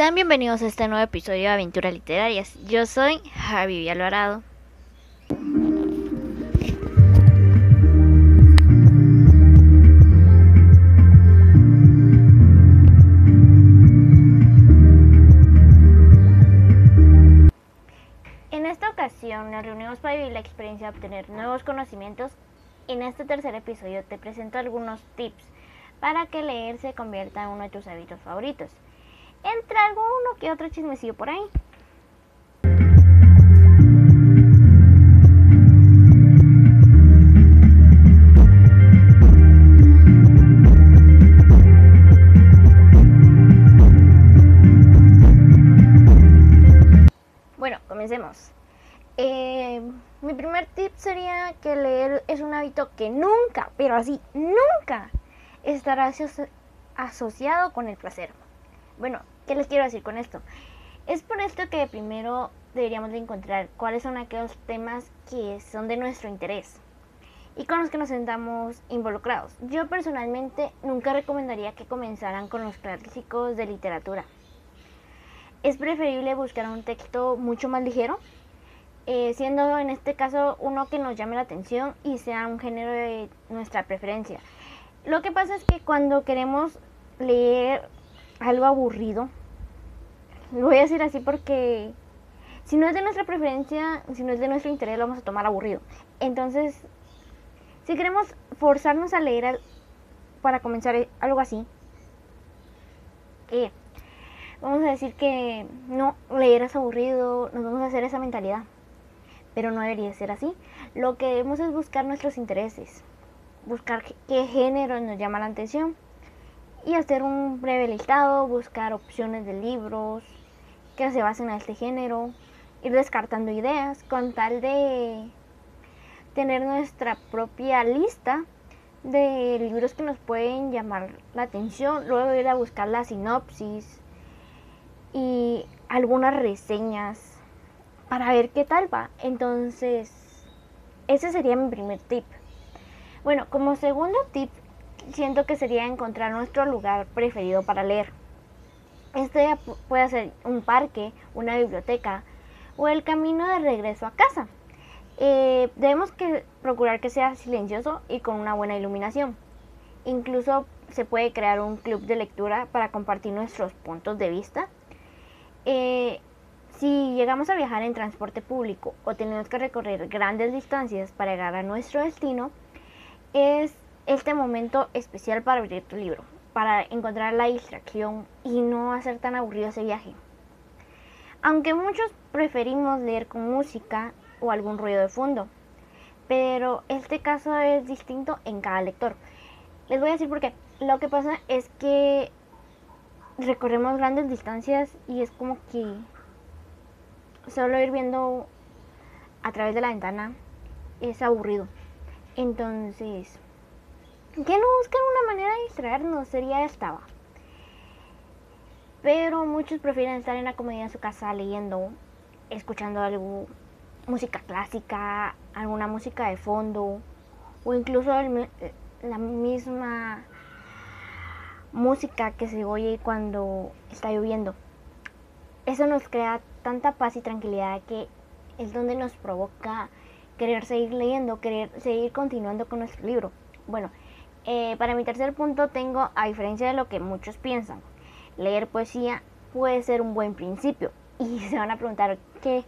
Sean bienvenidos a este nuevo episodio de Aventuras Literarias. Yo soy Javi Alvarado. En esta ocasión nos reunimos para vivir la experiencia de obtener nuevos conocimientos. En este tercer episodio te presento algunos tips para que leer se convierta en uno de tus hábitos favoritos. Entre alguno que otro chismecillo por ahí. Bueno, comencemos. Eh, mi primer tip sería que leer es un hábito que nunca, pero así, nunca estará aso- asociado con el placer. Bueno, ¿qué les quiero decir con esto? Es por esto que primero deberíamos de encontrar cuáles son aquellos temas que son de nuestro interés y con los que nos sentamos involucrados. Yo personalmente nunca recomendaría que comenzaran con los clásicos de literatura. Es preferible buscar un texto mucho más ligero, eh, siendo en este caso uno que nos llame la atención y sea un género de nuestra preferencia. Lo que pasa es que cuando queremos leer algo aburrido, lo voy a decir así porque si no es de nuestra preferencia, si no es de nuestro interés, lo vamos a tomar aburrido. Entonces, si queremos forzarnos a leer para comenzar algo así, que vamos a decir que no, leer es aburrido, nos vamos a hacer esa mentalidad. Pero no debería ser así. Lo que debemos es buscar nuestros intereses, buscar qué género nos llama la atención y hacer un breve listado, buscar opciones de libros que se basen en este género, ir descartando ideas con tal de tener nuestra propia lista de libros que nos pueden llamar la atención, luego ir a buscar la sinopsis y algunas reseñas para ver qué tal va. Entonces, ese sería mi primer tip. Bueno, como segundo tip, siento que sería encontrar nuestro lugar preferido para leer. Este puede ser un parque, una biblioteca o el camino de regreso a casa. Eh, debemos que procurar que sea silencioso y con una buena iluminación. Incluso se puede crear un club de lectura para compartir nuestros puntos de vista. Eh, si llegamos a viajar en transporte público o tenemos que recorrer grandes distancias para llegar a nuestro destino, es este momento especial para abrir tu libro, para encontrar la distracción y no hacer tan aburrido ese viaje. Aunque muchos preferimos leer con música o algún ruido de fondo, pero este caso es distinto en cada lector. Les voy a decir por qué. Lo que pasa es que recorremos grandes distancias y es como que solo ir viendo a través de la ventana es aburrido. Entonces, que no buscan una manera de distraernos, sería esta. va. Pero muchos prefieren estar en la comodidad de su casa leyendo, escuchando algo, música clásica, alguna música de fondo, o incluso la misma música que se oye cuando está lloviendo. Eso nos crea tanta paz y tranquilidad que es donde nos provoca querer seguir leyendo, querer seguir continuando con nuestro libro. Bueno, eh, para mi tercer punto tengo, a diferencia de lo que muchos piensan, leer poesía puede ser un buen principio. Y se van a preguntar, ¿qué?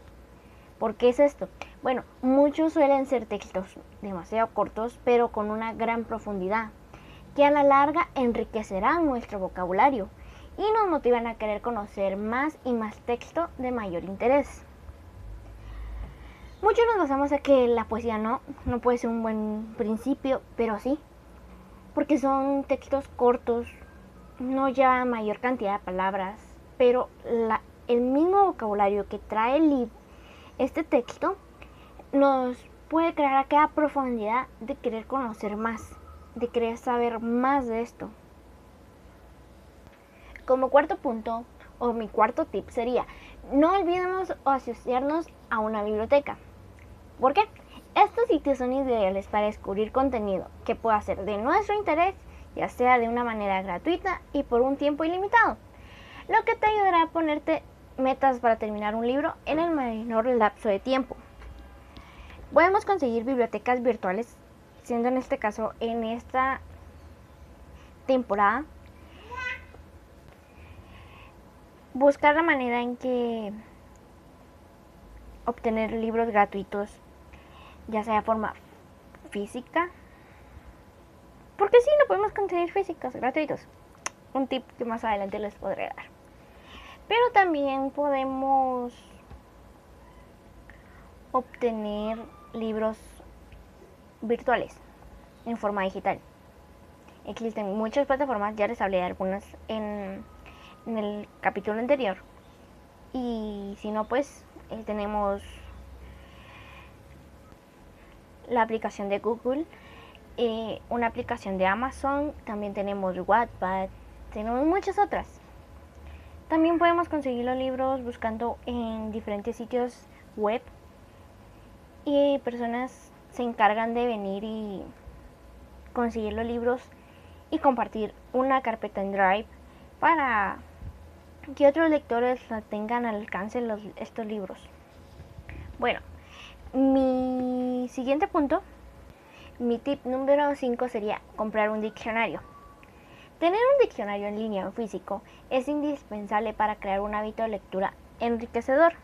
¿Por qué es esto? Bueno, muchos suelen ser textos demasiado cortos, pero con una gran profundidad, que a la larga enriquecerán nuestro vocabulario y nos motivan a querer conocer más y más texto de mayor interés. Muchos nos basamos a que la poesía no, no puede ser un buen principio, pero sí, porque son textos cortos, no llevan mayor cantidad de palabras, pero el mismo vocabulario que trae el este texto nos puede crear aquella profundidad de querer conocer más, de querer saber más de esto. Como cuarto punto, o mi cuarto tip sería, no olvidemos asociarnos a una biblioteca. ¿Por qué? Estos sitios son ideales para descubrir contenido que pueda ser de nuestro interés, ya sea de una manera gratuita y por un tiempo ilimitado. lo que te ayudará a ponerte metas para terminar un libro en el menor lapso de tiempo. Podemos conseguir bibliotecas virtuales, siendo en este caso en esta temporada buscar la manera en que obtener libros gratuitos, ya sea forma física, porque sí, no podemos conseguir físicos gratuitos. Un tip que más adelante les podré dar. Pero también podemos obtener libros virtuales en forma digital. Existen muchas plataformas, ya les hablé de algunas en en el capítulo anterior. Y si no, pues eh, tenemos la aplicación de Google, eh, una aplicación de Amazon, también tenemos Wattpad, tenemos muchas otras. También podemos conseguir los libros buscando en diferentes sitios web y personas se encargan de venir y conseguir los libros y compartir una carpeta en Drive para que otros lectores tengan al alcance los, estos libros. Bueno, mi siguiente punto, mi tip número 5 sería comprar un diccionario. Tener un diccionario en línea o físico es indispensable para crear un hábito de lectura enriquecedor.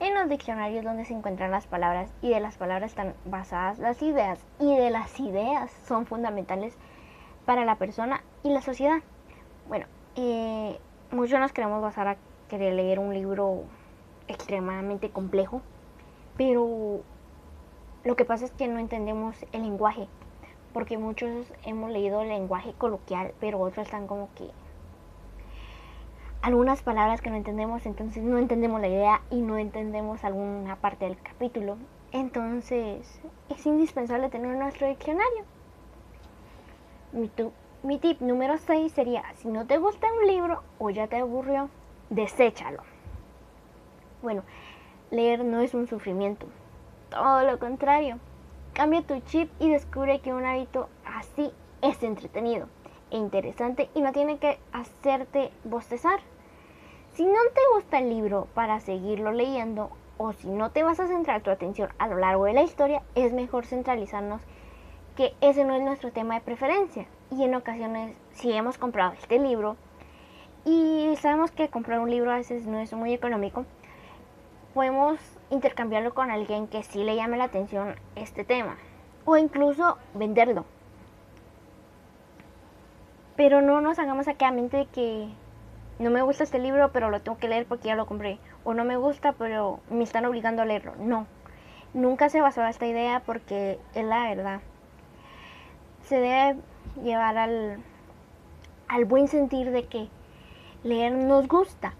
En los diccionarios donde se encuentran las palabras y de las palabras están basadas las ideas y de las ideas son fundamentales para la persona y la sociedad. Bueno, eh, muchos nos queremos basar a querer leer un libro extremadamente complejo, pero lo que pasa es que no entendemos el lenguaje, porque muchos hemos leído el lenguaje coloquial, pero otros están como que algunas palabras que no entendemos, entonces no entendemos la idea y no entendemos alguna parte del capítulo. Entonces es indispensable tener nuestro diccionario. Mi, mi tip número 6 sería, si no te gusta un libro o ya te aburrió, deséchalo. Bueno, leer no es un sufrimiento, todo lo contrario. Cambia tu chip y descubre que un hábito así es entretenido e interesante y no tiene que hacerte bostezar. Si no te gusta el libro para seguirlo leyendo o si no te vas a centrar tu atención a lo largo de la historia, es mejor centralizarnos que ese no es nuestro tema de preferencia. Y en ocasiones, si hemos comprado este libro y sabemos que comprar un libro a veces no es muy económico, podemos intercambiarlo con alguien que sí le llame la atención este tema. O incluso venderlo. Pero no nos hagamos aquí a mente de que no me gusta este libro, pero lo tengo que leer porque ya lo compré. O no me gusta, pero me están obligando a leerlo. No. Nunca se basó esta idea porque es la verdad se debe llevar al, al buen sentir de que leer nos gusta.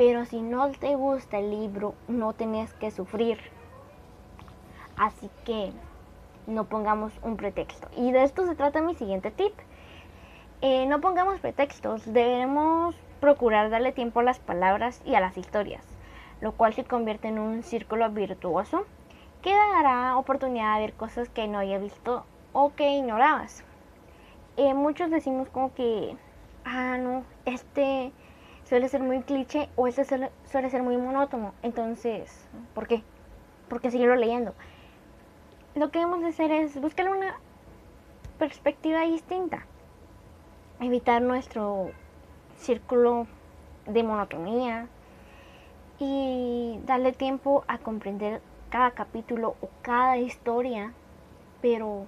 Pero si no te gusta el libro, no tenés que sufrir. Así que no pongamos un pretexto. Y de esto se trata mi siguiente tip. Eh, no pongamos pretextos, debemos procurar darle tiempo a las palabras y a las historias, lo cual se convierte en un círculo virtuoso que dará oportunidad de ver cosas que no haya visto o que ignorabas. Eh, muchos decimos como que, ah, no, este suele ser muy cliché o este suele, ser muy monótono. Entonces, ¿por qué? ¿Por qué seguirlo leyendo? Lo que debemos hacer es buscar una perspectiva distinta. Evitar nuestro círculo de monotonía y darle tiempo a comprender cada capítulo o cada historia, pero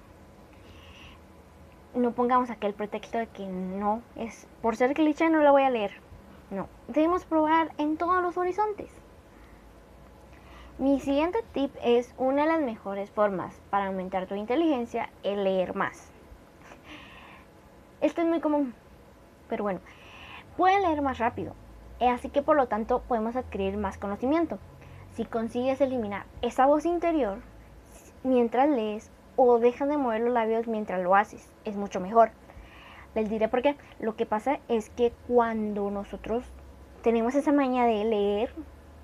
no pongamos aquel pretexto de que no, es por ser cliché no lo voy a leer. No, debemos probar en todos los horizontes. Mi siguiente tip es una de las mejores formas para aumentar tu inteligencia, el leer más. Esto es muy común, pero bueno, pueden leer más rápido, eh, así que por lo tanto podemos adquirir más conocimiento. Si consigues eliminar esa voz interior mientras lees, o dejan de mover los labios mientras lo haces. Es mucho mejor. Les diré por qué. Lo que pasa es que cuando nosotros tenemos esa maña de leer,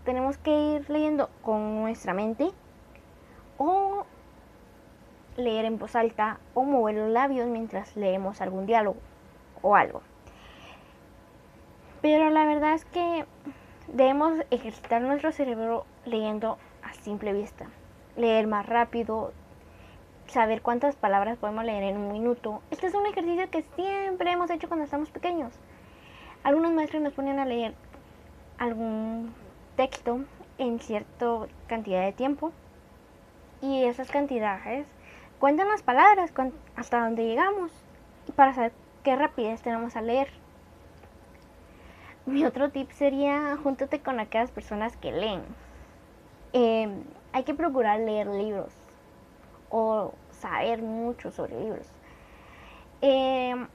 tenemos que ir leyendo con nuestra mente o leer en voz alta o mover los labios mientras leemos algún diálogo o algo. Pero la verdad es que debemos ejercitar nuestro cerebro leyendo a simple vista. Leer más rápido, saber cuántas palabras podemos leer en un minuto. Este es un ejercicio que siempre hemos hecho cuando estamos pequeños. Algunos maestros nos ponen a leer algún texto en cierta cantidad de tiempo y esas cantidades cuentan las palabras hasta donde llegamos para saber qué rapidez tenemos a leer. Mi otro tip sería júntate con aquellas personas que leen. Em, hay que procurar leer libros o saber mucho sobre libros. Em,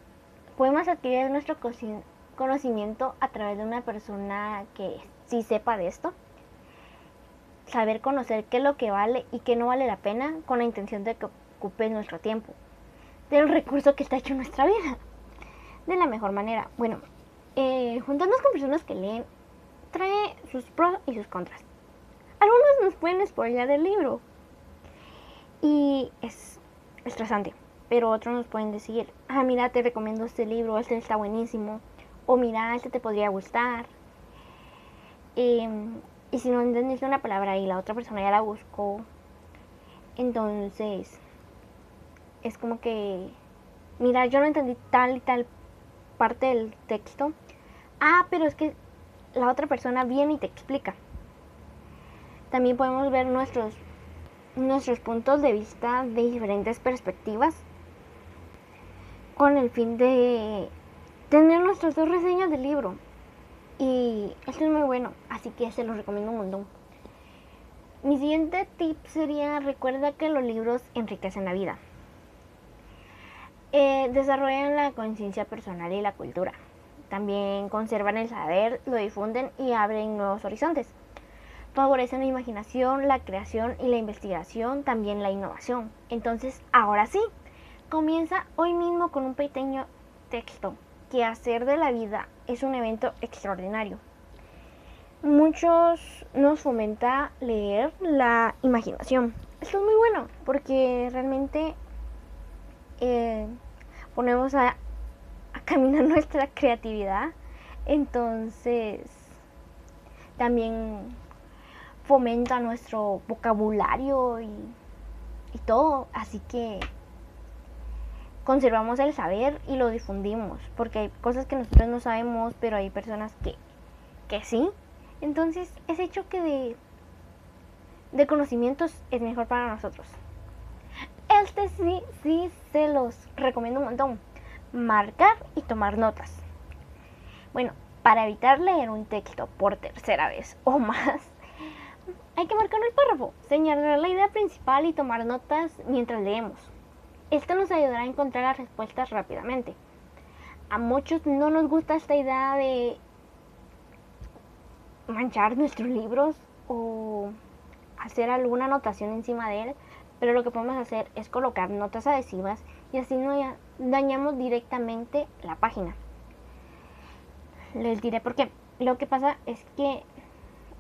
podemos adquirir nuestro conocimiento a través de una persona que sí sepa de esto. Saber conocer qué es lo que vale y qué no vale la pena con la intención de que ocupe nuestro tiempo. Del recurso que está hecho en nuestra vida. De la mejor manera. Bueno, eh, juntarnos con personas que leen trae sus pros y sus contras. Algunos nos pueden spoiler del libro y es estresante, pero otros nos pueden decir, ah, mira, te recomiendo este libro, este está buenísimo, o mira, este te podría gustar. Em, y si no entendiste una palabra y la otra persona ya la buscó, entonces es como que, mira, yo no entendí tal y tal parte del texto. Ah, pero es que la otra persona viene y te explica. También podemos ver nuestros, nuestros puntos de vista de diferentes perspectivas con el fin de tener nuestras dos reseñas del libro. Y esto es muy bueno, así que se los recomiendo un montón. Mi siguiente tip sería recuerda que los libros enriquecen la vida. Eh, desarrollan la conciencia personal y la cultura. También conservan el saber, lo difunden y abren nuevos horizontes. Favorecen la imaginación, la creación y la investigación, también la innovación. Entonces, ahora sí, comienza hoy mismo con un pequeño texto que hacer de la vida es un evento extraordinario. Muchos nos fomenta leer la imaginación. Esto es muy bueno porque realmente eh, ponemos a, caminar nuestra creatividad, entonces también fomenta nuestro vocabulario y, y, todo. Así que conservamos el saber y lo difundimos. Porque hay cosas que nosotros no sabemos, pero hay personas que, que sí. Entonces ese choque de, de conocimientos es mejor para nosotros. Este sí, sí se los recomiendo un montón. Marcar y tomar notas. Bueno, para evitar leer un texto por tercera vez o más, hay que marcar el párrafo, señalar la idea principal y tomar notas mientras leemos. Esto nos ayudará a encontrar las respuestas rápidamente. A muchos no nos gusta esta idea de manchar nuestros libros o hacer alguna anotación encima de él, pero lo que podemos hacer es colocar notas adhesivas y así no dañamos directamente la página. Les diré por qué. Lo que pasa es que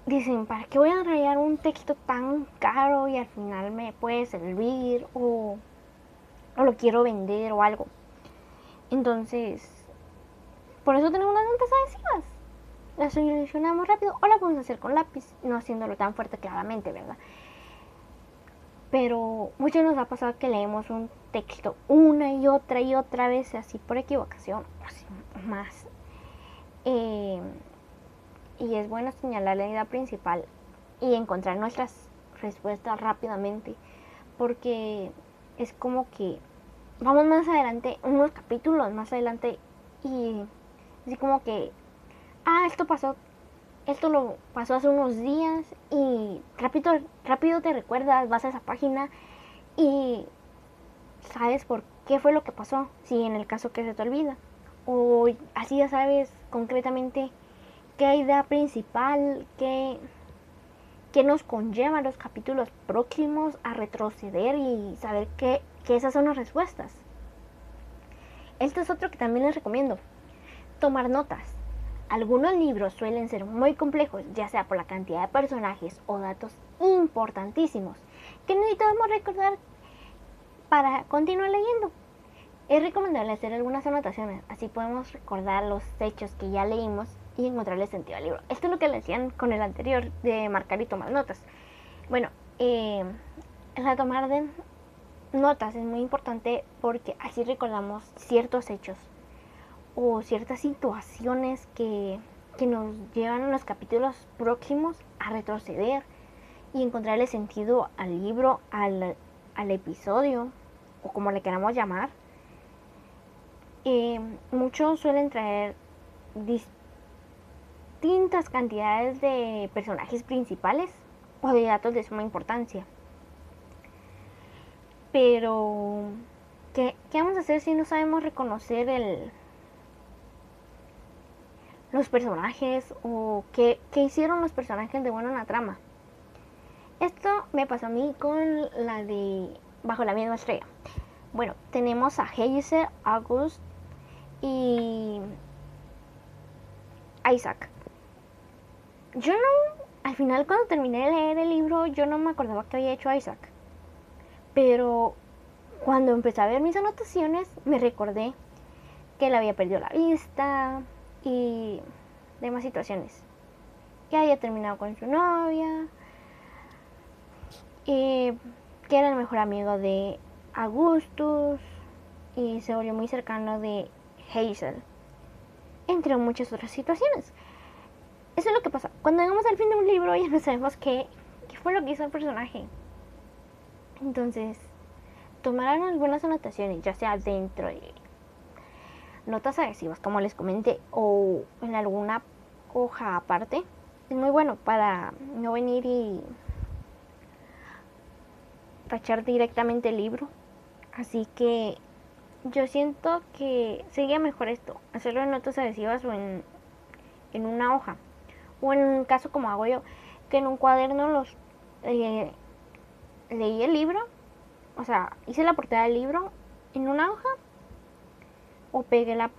dicen, ¿para qué voy a rayar un texto tan caro y al final me puede servir o, o lo quiero vender o algo? Entonces, por eso tenemos las notas adhesivas. Las solucionamos rápido o la podemos hacer con lápiz, no haciéndolo tan fuerte claramente, ¿verdad? pero muchos nos ha pasado que leemos un texto una y otra y otra vez así por equivocación o más eh, y es bueno señalar la idea principal y encontrar nuestras respuestas rápidamente porque es como que vamos más adelante unos capítulos más adelante y así como que ah esto pasó esto lo pasó hace unos días y rápido, rápido te recuerdas, vas a esa página y sabes por qué fue lo que pasó, si en el caso que se te olvida. O así ya sabes concretamente qué idea principal, qué, qué nos conlleva los capítulos próximos a retroceder y saber que, que esas son las respuestas. Este es otro que también les recomiendo. Tomar notas. Algunos libros suelen ser muy complejos, ya sea por la cantidad de personajes o datos importantísimos que necesitamos recordar para continuar leyendo. Es recomendable hacer algunas anotaciones, así podemos recordar los hechos que ya leímos y encontrarle sentido al libro. Esto es lo que le decían con el anterior de marcar y tomar notas. Bueno, eh, la tomar de notas es muy importante porque así recordamos ciertos hechos o ciertas situaciones que, que nos llevan en los capítulos próximos a retroceder y encontrarle sentido al libro, al, al episodio o como le queramos llamar. Eh, muchos suelen traer distintas cantidades de personajes principales o de datos de suma importancia. Pero, ¿qué, ¿qué, vamos a hacer si no sabemos reconocer el, los personajes o qué, qué hicieron los personajes de bueno en la trama? Esto me pasó a mí con la de Bajo la misma estrella. Bueno, tenemos a Hazel, August y Isaac. Yo no, al final cuando terminé de leer el libro, yo no me acordaba que había hecho Isaac. Pero cuando empecé a ver mis anotaciones, me recordé que él había perdido la vista y demás situaciones. Que había terminado con su novia. Y que era el mejor amigo de Augustus. Y se volvió muy cercano de Hazel. Entre muchas otras situaciones. Eso es lo que pasa. Cuando llegamos al fin de un libro ya no sabemos qué, qué fue lo que hizo el personaje. Entonces, tomar algunas anotaciones, ya sea dentro de notas agresivas, como les comenté, o en alguna hoja aparte, es muy bueno para no venir y tachar directamente el libro. Así que yo siento que sería mejor esto, hacerlo en notas adhesivas o en, en una hoja. O en un caso como hago yo, que en un cuaderno los eh, leí el libro, o sea, hice la portada del libro en una hoja o pegué la,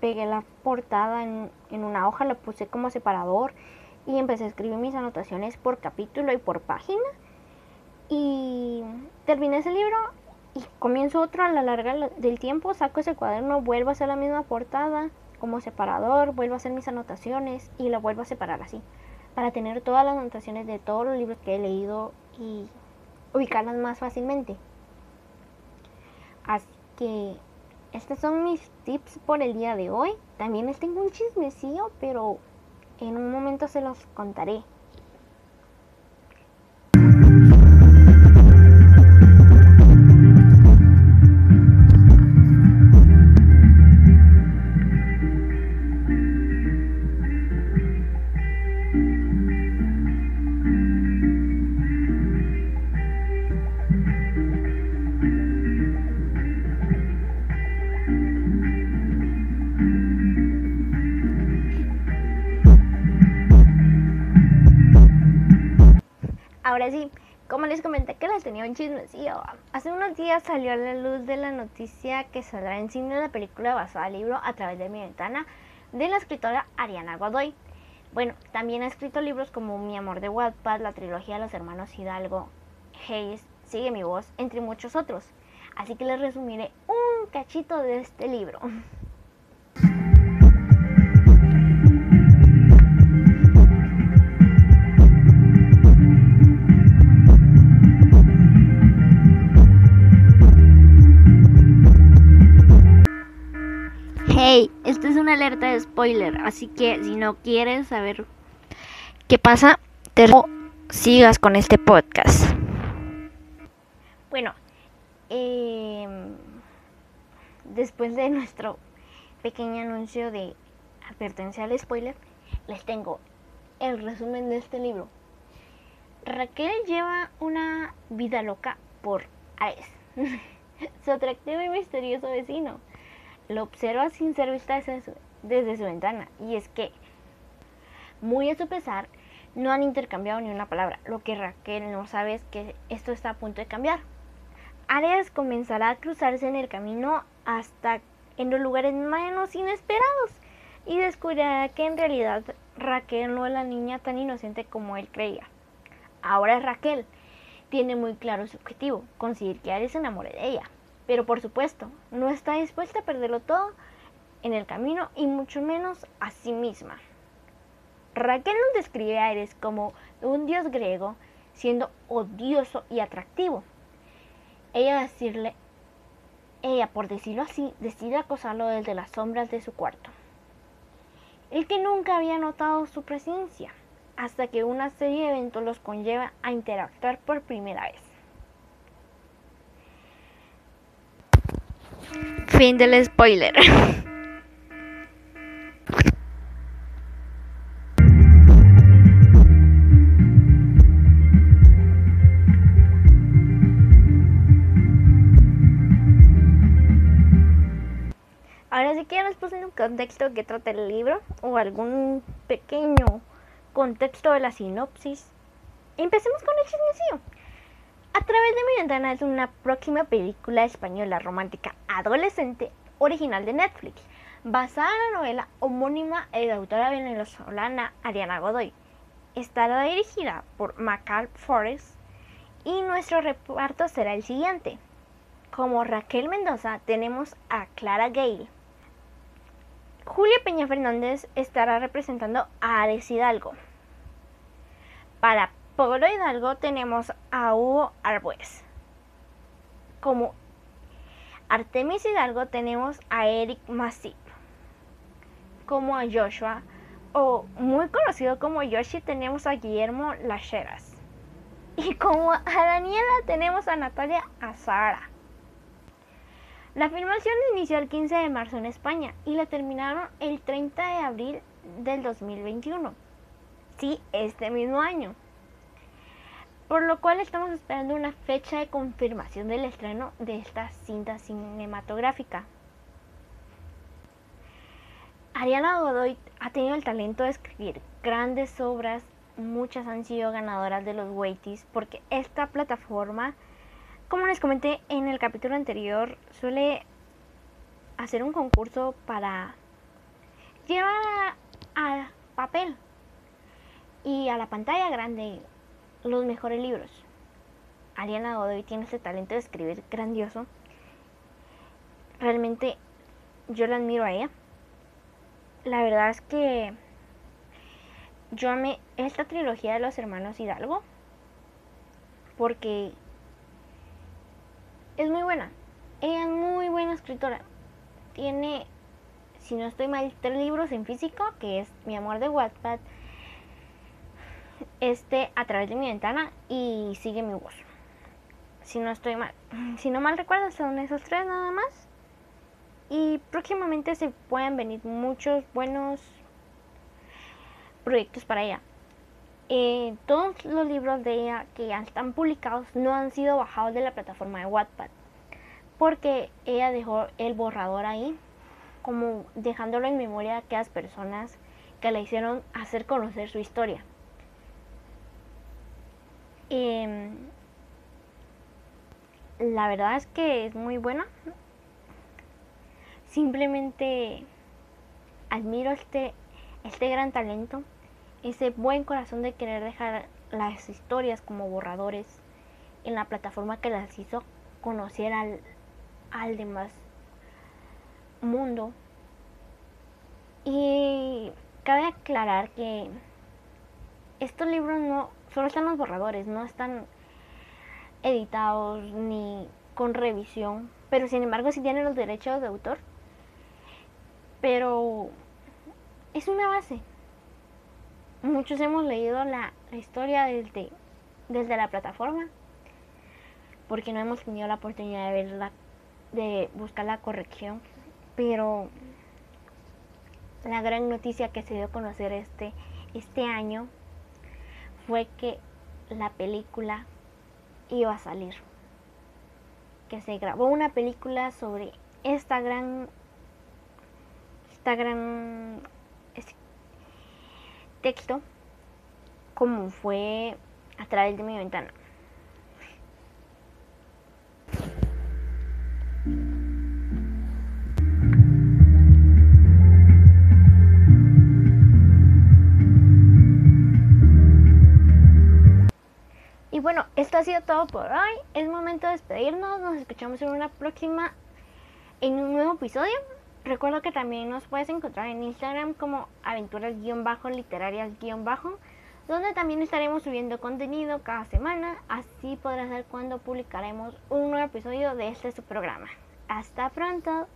pegué la portada en, en una hoja, la puse como separador y empecé a escribir mis anotaciones por capítulo y por página. Y terminé ese libro y comienzo otro a la larga del tiempo, saco ese cuaderno, vuelvo a hacer la misma portada como separador, vuelvo a hacer mis anotaciones y la vuelvo a separar así, para tener todas las anotaciones de todos los libros que he leído y ubicarlas más fácilmente. Así que estos son mis tips por el día de hoy. También les tengo un chismecillo, pero en un momento se los contaré. Ahora sí, como les comenté que les tenía un chismecillo, hace unos días salió a la luz de la noticia que saldrá en cine la película basada al libro A través de mi ventana de la escritora Ariana Godoy. Bueno, también ha escrito libros como Mi amor de Wattpad, la trilogía de los hermanos Hidalgo, Hayes, Sigue mi voz, entre muchos otros. Así que les resumiré un cachito de este libro. Hey, esta es una alerta de spoiler, así que si no quieres saber qué pasa, te sigas con este podcast. Bueno, eh, después de nuestro pequeño anuncio de advertencia al spoiler, les tengo el resumen de este libro. Raquel lleva una vida loca por Aes, su atractivo y misterioso vecino lo observa sin ser vista desde su, ventana. Y es que, muy a su pesar, no han intercambiado ni una palabra. Lo que Raquel no sabe es que esto está a punto de cambiar. Arias comenzará a cruzarse en el camino hasta en los lugares menos inesperados y descubrirá que en realidad Raquel no es la niña tan inocente como él creía. Ahora Raquel tiene muy claro su objetivo, conseguir que Ares se enamore de ella. Pero por supuesto, no está dispuesta a perderlo todo en el camino y mucho menos a sí misma. Raquel nos describe a Ares como un dios griego siendo odioso y atractivo. Ella decirle, ella por decirlo así, decide acosarlo desde las sombras de su cuarto. El que nunca había notado su presencia, hasta que una serie de eventos los conlleva a interactuar por primera vez. Fin del spoiler. Ahora sí que ya les puse un contexto que trata el libro o algún pequeño contexto de la sinopsis. Empecemos con el chismecillo. A través de mi ventana es una próxima película española romántica adolescente original de Netflix, basada en la novela homónima de la autora venezolana Ariana Godoy. Estará dirigida por Macal Forrest y nuestro reparto será el siguiente. Como Raquel Mendoza tenemos a Clara Gale. Julia Peña Fernández estará representando a Ares Hidalgo. Para Polo Hidalgo tenemos a Hugo Arbues. Como Artemis Hidalgo tenemos a Eric Masip. Como a Joshua, o muy conocido como Yoshi, tenemos a Guillermo Lacheras. Y como a Daniela tenemos a Natalia Azara. La filmación inició el 15 de marzo en España y la terminaron el 30 de abril del 2021. Sí, este mismo año por lo cual estamos esperando una fecha de confirmación del estreno de esta cinta cinematográfica. Ariana Godoy ha tenido el talento de escribir grandes obras, muchas han sido ganadoras de los Waities, porque esta plataforma, como les comenté en el capítulo anterior, suele hacer un concurso para llevar al papel y a la pantalla grande los mejores libros. Ariana Godoy tiene ese talento de escribir grandioso. Realmente yo la admiro a ella. La verdad es que yo amé esta trilogía de los hermanos Hidalgo porque es muy buena. Ella es muy buena escritora. Tiene, si no estoy mal, tres libros en físico, que es Mi amor de Wattpad, este a través de mi ventana y sigue mi voz. Si no estoy mal, si no mal recuerdo, son esos tres nada más. Y próximamente se pueden venir muchos buenos proyectos para ella. Eh, todos los libros de ella que ya están publicados no han sido bajados de la plataforma de Wattpad porque ella dejó el borrador ahí como dejándolo en memoria de aquellas personas que le hicieron hacer conocer su historia. Em, la verdad es que es muy buena. Simplemente admiro este, este gran talento, ese buen corazón de querer dejar las historias como borradores en la plataforma que las hizo conocer al, al demás mundo. Y cabe aclarar que estos libros no solo están los borradores, no están editados ni con revisión, pero sin embargo sí tienen los derechos de autor. Pero es una base. Muchos hemos leído la, historia desde, la plataforma, porque no hemos tenido la oportunidad de verla, de buscar la corrección, pero la gran noticia que se dio a conocer este, este año fue que la película iba a salir. Que se grabó una película sobre esta gran esta gran texto como fue a través de mi ventana. Esto ha sido todo por hoy. Es momento de despedirnos. Nos escuchamos en una próxima, en un nuevo episodio. Recuerda que también nos puedes encontrar en Instagram como aventuras-literarias- donde también estaremos subiendo contenido cada semana, así podrás ver cuándo publicaremos un nuevo episodio de este su programa. Hasta pronto.